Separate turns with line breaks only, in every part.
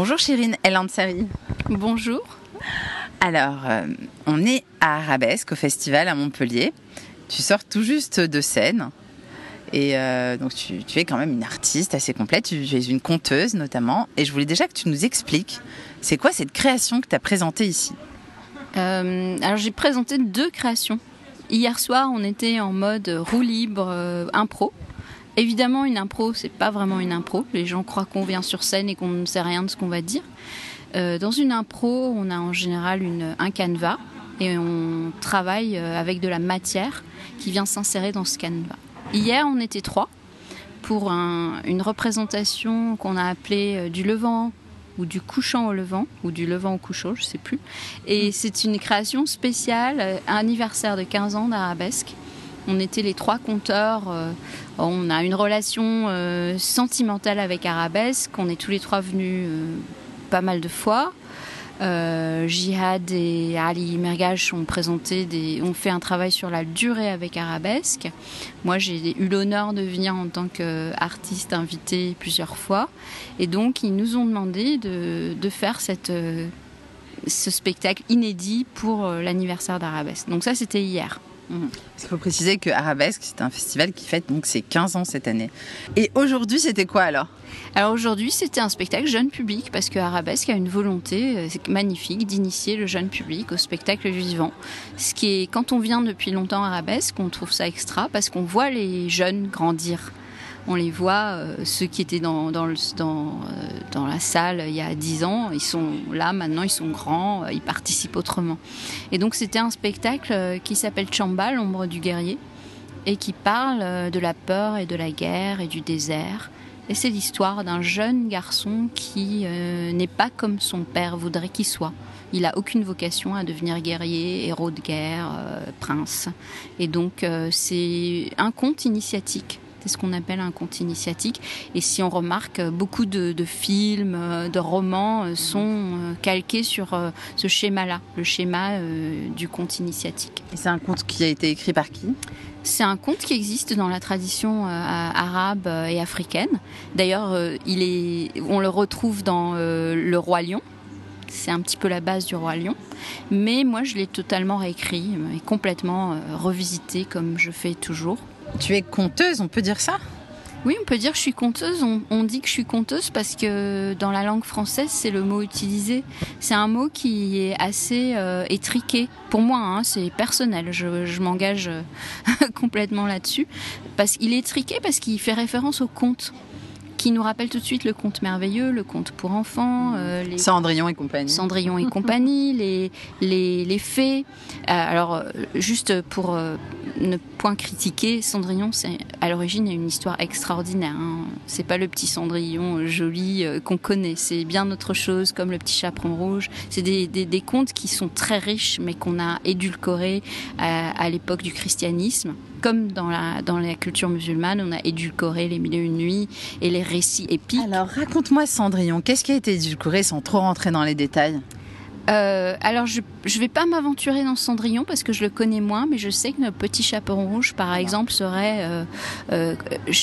Bonjour Chirine El.
Bonjour.
Alors, euh, on est à Arabesque, au festival à Montpellier. Tu sors tout juste de scène. Et euh, donc, tu, es quand même une artiste assez complète. Tu, es une conteuse notamment. Et je voulais déjà que tu nous expliques, c'est quoi cette création que tu as présentée ici?
Euh, Alors, j'ai présenté deux créations. Hier soir, on était en mode roue libre, impro. Évidemment, une impro, c'est pas vraiment une impro. Les gens croient qu'on vient sur scène et qu'on ne sait rien de ce qu'on va dire. Euh, dans une impro, on a en général une, un canevas et on travaille euh, avec de la matière qui vient s'insérer dans ce canevas. Hier, on était trois pour une représentation qu'on a appelée euh, du levant ou du couchant au levant, ou du levant au couchant, je sais plus. Et mm. c'est une création spéciale, anniversaire de 15 ans d'Arabesque. On était les trois conteurs. Euh, on a une relation euh, sentimentale avec Arabesque. On est tous les trois venus euh, pas mal de fois. Jihad et Ali Mergage ont présenté des, ont fait un travail sur la durée avec Arabesque. Moi, j'ai eu l'honneur de venir en tant qu'artiste invité plusieurs fois, et donc ils nous ont demandé de, de faire cette, ce spectacle inédit pour l'anniversaire d'Arabesque. Donc ça, c'était hier.
Il faut préciser que Arabesque, c'est un festival qui fête donc ses 15 ans cette année. Et aujourd'hui, c'était quoi alors?
Alors aujourd'hui, c'était un spectacle jeune public parce que Arabesque a une volonté euh, magnifique d'initier le jeune public au spectacle vivant. Ce qui est, quand on vient depuis longtemps à Arabesque, on trouve ça extra parce qu'on voit les jeunes grandir on les voit, euh, ceux qui étaient euh, dans, la salle il y a 10 ans, ils sont là maintenant, ils sont grands, euh, ils participent autrement. Et donc c'était un spectacle qui s'appelle Chamba, l'ombre du guerrier, et qui parle de la peur et de la guerre et du désert. Et c'est l'histoire d'un jeune garçon qui n'est pas comme son père voudrait qu'il soit. Il n'a aucune vocation à devenir guerrier, héros de guerre, prince. Et donc c'est un conte initiatique c'est ce qu'on appelle un conte initiatique. Et si on remarque, beaucoup de, films, euh, de romans euh, sont euh, calqués sur ce schéma-là, le schéma du conte initiatique.
Et c'est un conte qui a été écrit par qui?
C'est un conte qui existe dans la tradition arabe et africaine. D'ailleurs, il est, on le retrouve dans Le Roi Lion. C'est un petit peu la base du Roi Lion. Mais moi, je l'ai totalement réécrit et complètement revisité comme je fais toujours.
Tu es conteuse, on peut dire ça?
Oui, on peut dire je suis conteuse. On, dit que je suis conteuse parce que dans la langue française, c'est le mot utilisé. C'est un mot qui est assez euh, étriqué. Pour moi, hein, c'est personnel. Je, m'engage euh, complètement là-dessus. Parce qu'il est étriqué parce qu'il fait référence au conte qui nous rappelle tout de suite le conte merveilleux, le conte pour enfants.
Euh, les... Cendrillon et compagnie.
Cendrillon et compagnie, les, les, les fées. alors, juste pour ne point critiquer, Cendrillon, c'est à l'origine une histoire extraordinaire. Hein. C'est pas le petit Cendrillon joli euh, qu'on connaît, c'est bien autre chose, comme le petit chaperon rouge. C'est des, des, contes qui sont très riches, mais qu'on a édulcorés à, l'époque du christianisme. Comme dans la, dans la culture musulmane, on a édulcoré les milieux de nuit et les récits épiques.
Alors raconte-moi Cendrillon, qu'est-ce qui a été édulcoré sans trop rentrer dans les détails?
Euh, alors, je ne vais pas m'aventurer dans Cendrillon parce que je le connais moins, mais je sais que notre petit chaperon rouge, par exemple, serait euh, euh,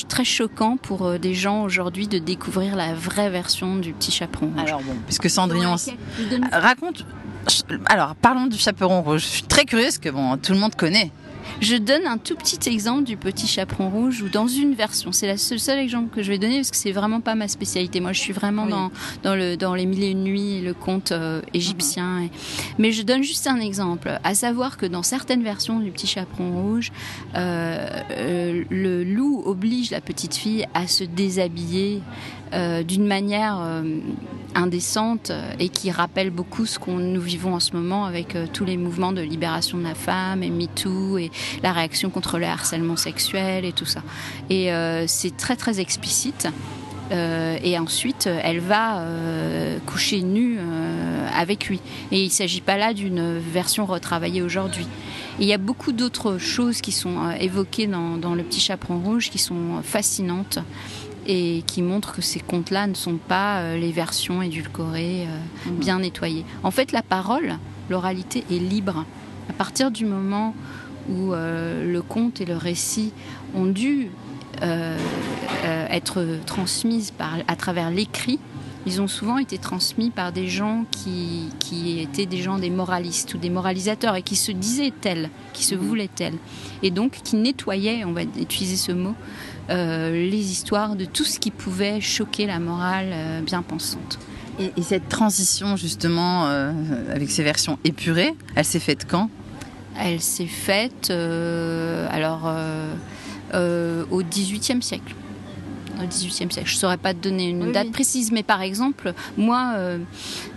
très choquant pour des gens aujourd'hui de découvrir la vraie version du petit chaperon rouge.
Alors bon, puisque Cendrillon raconte. Alors, parlons du chaperon rouge. Je suis très curieuse que bon, tout le monde connaît.
Je donne un tout petit exemple du petit chaperon rouge ou dans une version. C'est le seul, exemple que je vais donner parce que c'est vraiment pas ma spécialité. Moi, je suis vraiment dans, dans, le, dans les mille et une nuits, le conte euh, égyptien. Mhm. Mais je donne juste un exemple. À savoir que dans certaines versions du petit chaperon rouge, euh, euh, le loup oblige la petite fille à se déshabiller d'une manière indécente et qui rappelle beaucoup ce qu'on nous vivons en ce moment avec tous les mouvements de libération de la femme et MeToo et la réaction contre le harcèlement sexuel et tout ça. Et euh, c'est très très explicite. Euh, et ensuite, elle va euh, coucher nue avec lui. Et il ne s'agit pas là d'une version retravaillée aujourd'hui. Il y a beaucoup d'autres choses qui sont évoquées dans, Le Petit Chaperon Rouge qui sont fascinantes et qui montrent que ces contes-là ne sont pas les versions édulcorées, mmh. bien nettoyées. En fait, la parole, l'oralité est libre. À partir du moment où euh, le conte et le récit ont dû euh, euh, être transmises par, à travers l'écrit, ils ont souvent été transmis par des gens qui, qui étaient des gens des moralistes ou des moralisateurs et qui se disaient tels, qui se mhm. voulaient tels. Et donc qui nettoyaient, on va utiliser ce mot, euh, les histoires de tout ce qui pouvait choquer la morale euh, bien pensante.
Et, cette transition justement euh, avec ces versions épurées, elle s'est faite quand?
Elle s'est faite alors au XVIIIe siècle au XVIIIe siècle. Je ne saurais pas te donner une date précise, mais par exemple, moi,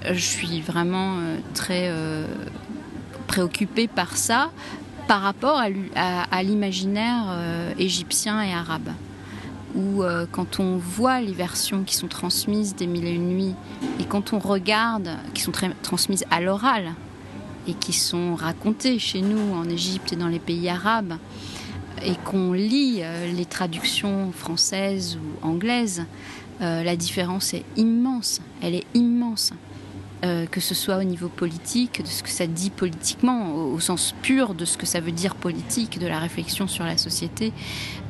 je suis vraiment très préoccupée par ça par rapport à, l'imaginaire euh, égyptien et arabe. Où euh, quand on voit les versions qui sont transmises des Mille et une nuits et quand on regarde, qui sont transmises à l'oral et qui sont racontées chez nous en Égypte et dans les pays arabes, et qu'on lit euh, les traductions françaises ou anglaises, la différence est immense. Elle est immense. Euh, que ce soit au niveau politique, de ce que ça dit politiquement, au, sens pur de ce que ça veut dire politique, de la réflexion sur la société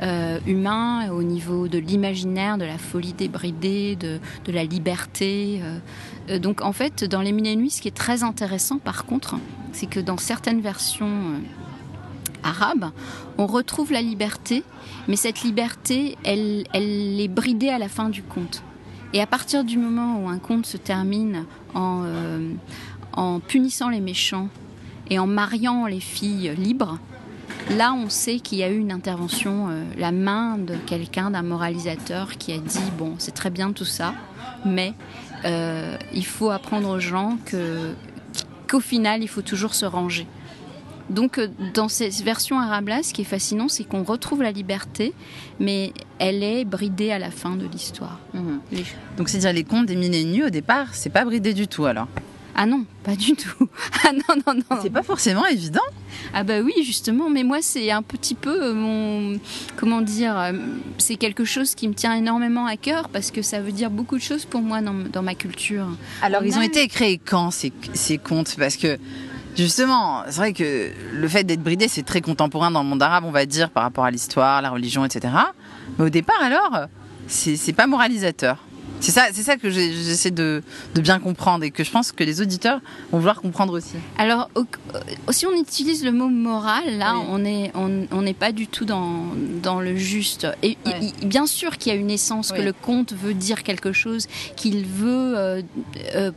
euh, humain, au niveau de l'imaginaire, de la folie débridée, de, la liberté. Euh, donc en fait, dans Les Mille et Nuits, ce qui est très intéressant par contre, c'est que dans certaines versions arabes, on retrouve la liberté, mais cette liberté, elle, elle est bridée à la fin du conte. Et à partir du moment où un conte se termine en, euh, en punissant les méchants et en mariant les filles libres, là on sait qu'il y a eu une intervention, euh, la main de quelqu'un, d'un moralisateur qui a dit, bon, c'est très bien tout ça, mais euh, il faut apprendre aux gens que, qu'au final, il faut toujours se ranger. Donc, dans cette version arabe-là, ce qui est fascinant, c'est qu'on retrouve la liberté, mais elle est bridée à la fin de l'histoire.
Mhm. Donc, c'est-à-dire les contes des mille au départ, c'est pas bridé du tout alors
ah non, pas du tout. Ah non, non, non.
C'est pas forcément évident.
Ah bah oui, justement. Mais moi, c'est un petit peu euh, mon... Comment dire euh, C'est quelque chose qui me tient énormément à cœur parce que ça veut dire beaucoup de choses pour moi dans, ma culture.
Alors, ils ont été créés quand, ces, ces contes? Parce que Justement, c'est vrai que le fait d'être bridé, c'est très contemporain dans le monde arabe, on va dire, par rapport à l'histoire, la religion, etc. Mais au départ, alors, c'est pas moralisateur. C'est ça, c'est ça que j'essaie de, bien comprendre et que je pense que les auditeurs vont vouloir comprendre aussi.
Alors, si on utilise le mot moral, là, on n'est on, pas du tout dans, dans le juste. Et, bien sûr qu'il y a une essence, que le conte veut dire quelque chose, qu'il veut euh, euh,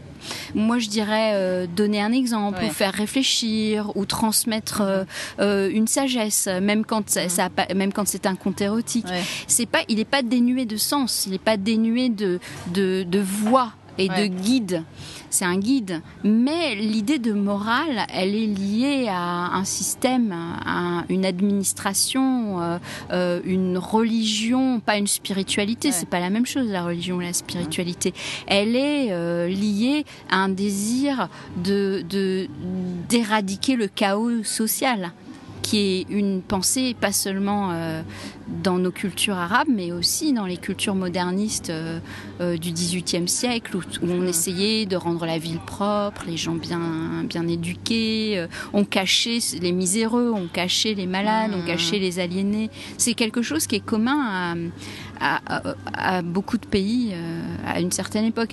moi je dirais euh, donner un exemple ou faire réfléchir ou transmettre euh, euh, une sagesse, même quand ça, même quand c'est un conte érotique. C'est pas, il n'est pas dénué de sens, il n'est pas dénué de, de, de voix et de guide. C'est un guide. Mais l'idée de morale, elle est liée à un système, à une administration, euh, euh, une religion, pas une spiritualité. C'est pas la même chose, la religion et la spiritualité. Elle est euh, liée à un désir de d'éradiquer le chaos social qui est une pensée pas seulement euh, dans nos cultures arabes, mais aussi dans les cultures modernistes euh, euh, du XVIIIe siècle, où, on essayait de rendre la ville propre, les gens bien, bien éduqués, on cachait les miséreux, on cachait les malades, on cachait les aliénés. C'est quelque chose qui est commun à, à beaucoup de pays à une certaine époque.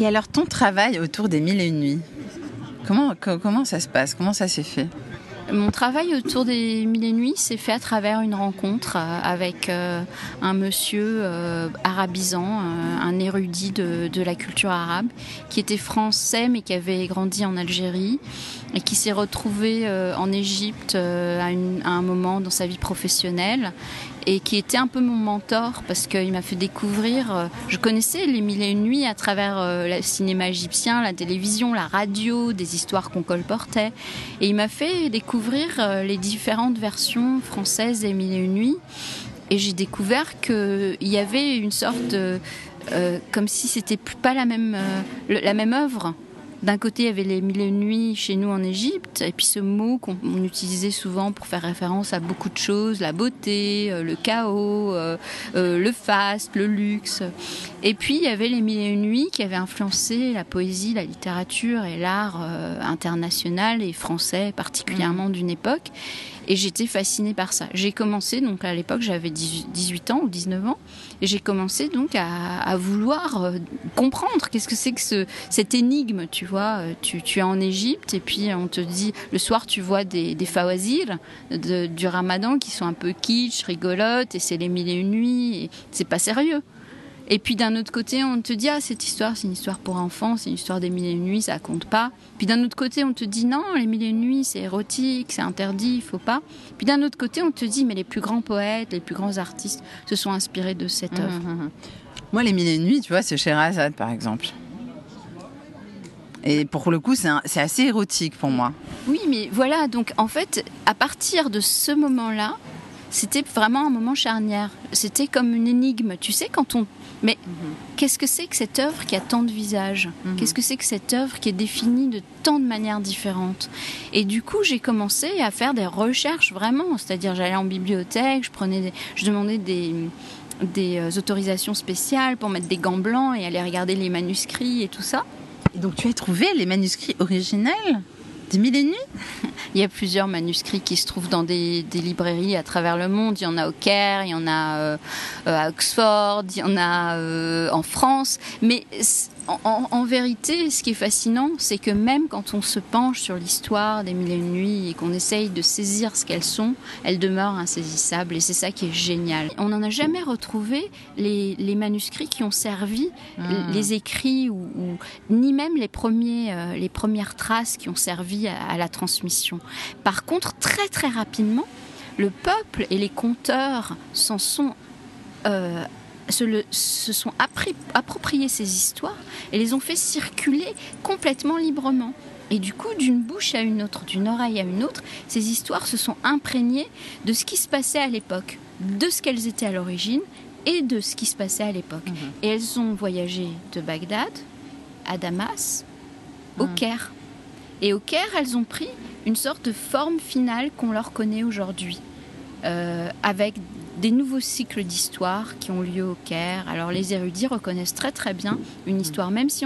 Et alors ton travail autour des mille et une nuits, comment, comment ça se passe? Comment ça s'est fait?
Mon travail autour des mille nuits s'est fait à travers une rencontre euh, avec euh, un monsieur euh, arabisant, un érudit de, la culture arabe, qui était français mais qui avait grandi en Algérie et qui s'est retrouvé en Égypte à, un moment dans sa vie professionnelle et qui était un peu mon mentor parce qu'il m'a fait découvrir. Euh, je connaissais les mille et une nuits à travers euh, le cinéma égyptien, la télévision, la radio, des histoires qu'on colportait. Et il m'a fait découvrir euh, les différentes versions françaises des mille et une nuits. Et j'ai découvert qu'il y avait une sorte de. comme si c'était pas la même, la même œuvre d'un côté, il y avait les mille et une nuits chez nous en Égypte, et puis ce mot qu'on utilisait souvent pour faire référence à beaucoup de choses, la beauté, euh, le chaos, euh, euh, le faste, le luxe. Et puis il y avait Les Mille et une Nuits qui avaient influencé la poésie, la littérature et l'art euh, international et français particulièrement d'une époque. Et j'étais fascinée par ça. J'ai commencé, donc à l'époque j'avais 18 ans ou 19 ans, et j'ai commencé donc à, vouloir euh, comprendre qu'est-ce que c'est que ce, cette énigme, tu vois. Euh, tu, tu, es en Égypte et puis on te dit, le soir tu vois des, des fawazir de, du ramadan qui sont un peu kitsch, rigolotes, et c'est les mille et une nuits, et c'est pas sérieux. Et puis d'un autre côté, on te dit ah cette histoire, c'est une histoire pour enfants, c'est une histoire des mille et une nuits, ça compte pas. Puis d'un autre côté, on te dit non, les mille et une nuits, c'est érotique, c'est interdit, il faut pas. Puis d'un autre côté, on te dit mais les plus grands poètes, les plus grands artistes se sont inspirés de cette mmh, œuvre. Mmh, mmh.
Moi, les mille et une nuits, tu vois, c'est Sherazade par exemple. Et pour le coup, c'est assez érotique pour moi.
Oui, mais voilà, donc en fait, à partir de ce moment-là, c'était vraiment un moment charnière. C'était comme une énigme. Tu sais, quand on mais qu'est-ce que c'est que cette œuvre qui a tant de visages? Mhm. Qu'est-ce que c'est que cette œuvre qui est définie de tant de manières différentes? Et du coup, j'ai commencé à faire des recherches vraiment, c'est-à-dire j'allais en bibliothèque, je prenais, je demandais des des euh, autorisations spéciales pour mettre des gants blancs et aller regarder les manuscrits et tout ça.
Et donc tu as trouvé les manuscrits originels des mille et nuits
Il y a plusieurs manuscrits qui se trouvent dans des, librairies à travers le monde. Il y en a au Caire, il y en a euh, à Oxford, il y en a euh, en France. Mais en, vérité, ce qui est fascinant, c'est que même quand on se penche sur l'histoire des mille et une nuits et qu'on essaye de saisir ce qu'elles sont, elles demeurent insaisissables et c'est ça qui est génial. On n'en a jamais retrouvé les, manuscrits qui ont servi, hmm. les écrits ou, ni même les, premiers, euh, les premières traces qui ont servi à, la transmission. Par contre, très très rapidement, le peuple et les conteurs s'en sont euh, se, sont appropriés ces histoires et les ont fait circuler complètement librement. Et du coup, d'une bouche à une autre, d'une oreille à une autre, ces histoires se sont imprégnées de ce qui se passait à l'époque, de ce qu'elles étaient à l'origine et de ce qui se passait à l'époque. Mhm. Et elles ont voyagé de Bagdad à Damas, au mhm. Caire. Et au Caire, elles ont pris une sorte de forme finale qu'on leur connaît aujourd'hui, euh, avec des nouveaux cycles d'histoire qui ont lieu au Caire. Alors les érudits reconnaissent très très bien une histoire, même si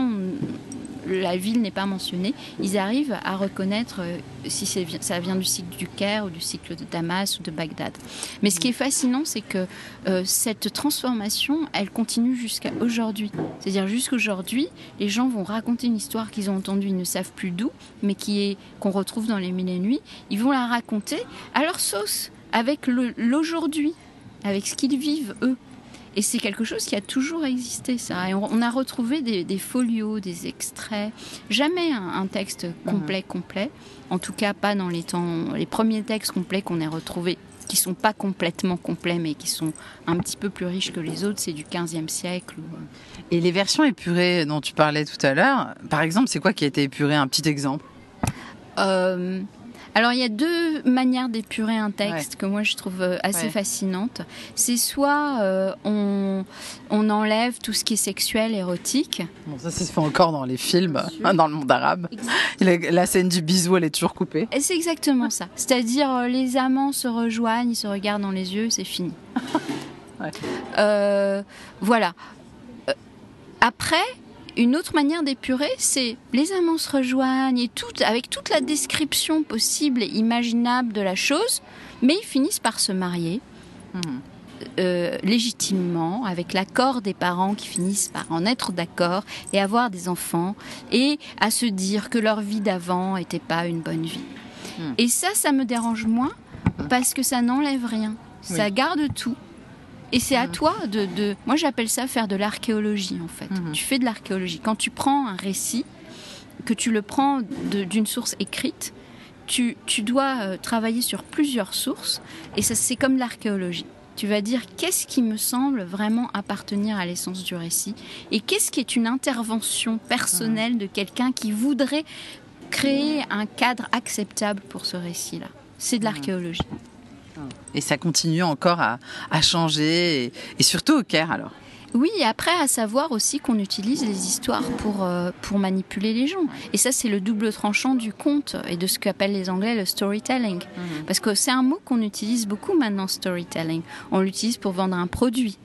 la ville n'est pas mentionnée, ils arrivent à reconnaître euh, si ça vient du cycle du Caire ou du cycle de Damas ou de Bagdad. Mais ce qui est fascinant, c'est que euh, cette transformation, elle continue jusqu'à aujourd'hui. C'est-à-dire jusqu'aujourd'hui, les gens vont raconter une histoire qu'ils ont entendue, ils ne savent plus d'où, mais qui est qu'on retrouve dans les mille et nuits. Ils vont la raconter à leur sauce, avec l'aujourd'hui avec ce qu'ils vivent eux. Et c'est quelque chose qui a toujours existé, ça. Et on, a retrouvé des, folios, des extraits, jamais un, texte complet, mhm. complet. En tout cas, pas dans les temps, les premiers textes complets qu'on ait retrouvés, qui sont pas complètement complets, mais qui sont un petit peu plus riches que les autres, c'est du 15e siècle.
Et les versions épurées dont tu parlais tout à l'heure, par exemple, c'est quoi qui a été épuré? Un petit exemple
euh, alors il y a deux manières d'épurer un texte que moi je trouve euh, assez fascinantes. C'est soit euh, on, on, enlève tout ce qui est sexuel, érotique.
Bon, ça, ça se fait encore dans les films, hein, dans le monde arabe. La scène du bisou, elle est toujours coupée.
C'est exactement ça. C'est-à-dire euh, les amants se rejoignent, ils se regardent dans les yeux, c'est fini. voilà. Après, une autre manière d'épurer, c'est les amants se rejoignent et tout, avec toute la description possible et imaginable de la chose, mais ils finissent par se marier. Mhm. Euh, légitimement, avec l'accord des parents qui finissent par en être d'accord et avoir des enfants, et à se dire que leur vie d'avant n'était pas une bonne vie. Mhm. Et ça, ça me dérange moins mhm. parce que ça n'enlève rien. Ça garde tout. Et c'est à toi de, Moi, j'appelle ça faire de l'archéologie, en fait. Mm-hmm. Tu fais de l'archéologie. Quand tu prends un récit, que tu le prends d'une source écrite, tu, tu dois euh, travailler sur plusieurs sources. Et ça, c'est comme l'archéologie. Tu vas dire qu'est-ce qui me semble vraiment appartenir à l'essence du récit? Et qu'est-ce qui est une intervention personnelle de quelqu'un qui voudrait créer un cadre acceptable pour ce récit-là? C'est de l'archéologie.
Et ça continue encore à, changer, et, surtout au Caire alors.
Oui, et après, à savoir aussi qu'on utilise les histoires pour, euh, pour manipuler les gens. Et ça, c'est le double tranchant du conte et de ce qu'appellent les Anglais le storytelling. Mhm. Parce que c'est un mot qu'on utilise beaucoup maintenant, storytelling. On l'utilise pour vendre un produit.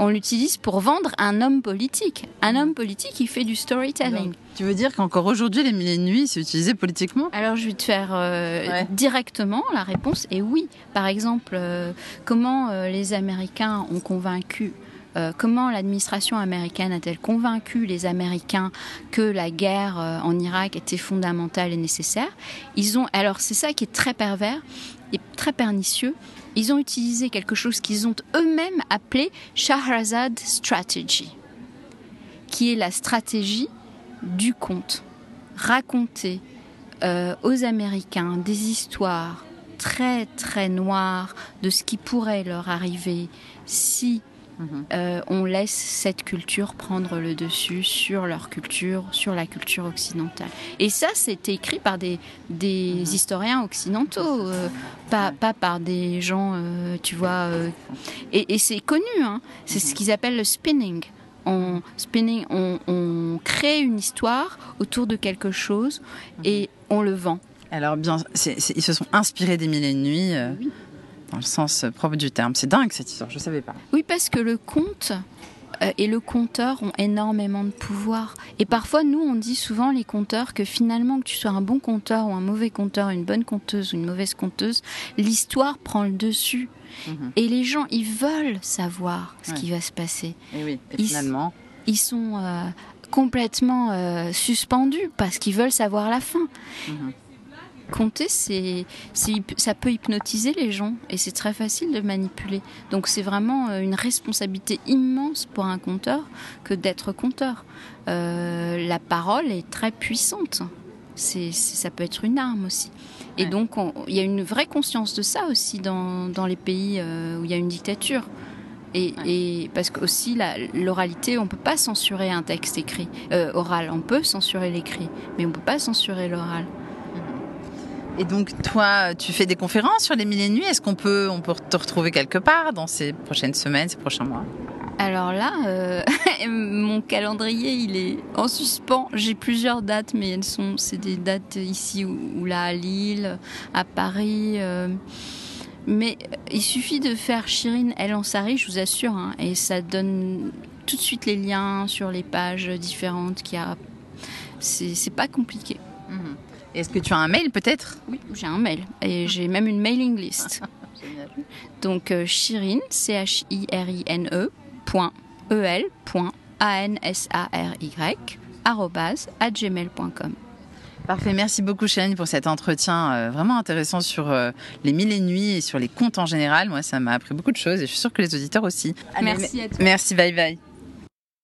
On l'utilise pour vendre un homme politique. Un homme politique qui fait du storytelling.
tu veux dire qu'encore aujourd'hui, les mille et nuits, c'est utilisé politiquement?
Alors je vais te faire euh, directement la réponse est oui. Par exemple, euh, comment euh, les Américains ont convaincu comment l'administration américaine a-t-elle convaincu les Américains que la guerre en Irak était fondamentale et nécessaire? Ils ont alors c'est ça qui est très pervers et très pernicieux ils ont utilisé quelque chose qu'ils ont eux-mêmes appelé Shahrazad Strategy, qui est la stratégie du conte. Raconter euh, aux Américains des histoires très très noires de ce qui pourrait leur arriver si Mhm. Euh, on laisse cette culture prendre le dessus sur leur culture, sur la culture occidentale. Et ça, c'était écrit par des, des mhm. historiens occidentaux, euh, pas, pas, par des gens, euh, tu vois. et, c'est connu, hein. c'est ce mhm. qu'ils appellent le spinning. On, spinning on, crée une histoire autour de quelque chose et on le vend.
Alors bien, ils se sont inspirés des Mille et une nuits dans le sens propre du terme. C'est dingue cette histoire, je ne savais pas.
Oui, parce que le conte euh, et le conteur ont énormément de pouvoir. Et parfois, nous, on dit souvent, les conteurs, que finalement, que tu sois un bon conteur ou un mauvais conteur, une bonne conteuse ou une mauvaise conteuse, l'histoire prend le dessus. Mhm. Et les gens, ils veulent savoir ce qui va se passer.
Et oui, et finalement.
Ils, sont euh, complètement euh, suspendus parce qu'ils veulent savoir la fin. Mhm compter, c'est, ça peut hypnotiser les gens et c'est très facile de manipuler. Donc c'est vraiment euh, une responsabilité immense pour un conteur que d'être conteur. Euh, la parole est très puissante. C'est, ça peut être une arme aussi. Et donc il y a une vraie conscience de ça aussi dans, dans les pays euh, où il y a une dictature. Et, et, parce que aussi l'oralité, on peut pas censurer un texte écrit oral. On peut censurer l'écrit, mais on peut pas censurer l'oral.
Et donc, toi, tu fais des conférences sur les mille et nuits. Est-ce qu'on peut, on peut te retrouver quelque part dans ces prochaines semaines, ces prochains mois?
Alors là, euh, mon calendrier, il est en suspens. J'ai plusieurs dates, mais elles sont, c'est des dates ici ou, là à Lille, à Paris. Euh. mais il suffit de faire Chirine El Ansari, je vous assure, hein, et ça donne tout de suite les liens sur les pages différentes. Qui a, c'est, pas compliqué.
Mhm. Est-ce que tu as un mail peut-être?
Oui, j'ai un mail et j'ai même une mailing list. Donc euh, Chirine, C-H-I-R-I-N-E, point, E-L, point, A-N-S-A-R-Y, arrobase, at gmail.com.
Parfait, merci beaucoup Chirine pour cet entretien euh, vraiment intéressant sur euh, les mille et nuits et sur les contes en général. Moi, ça m'a appris beaucoup de choses et je suis sûre que les auditeurs aussi.
merci à toi.
Merci, bye bye.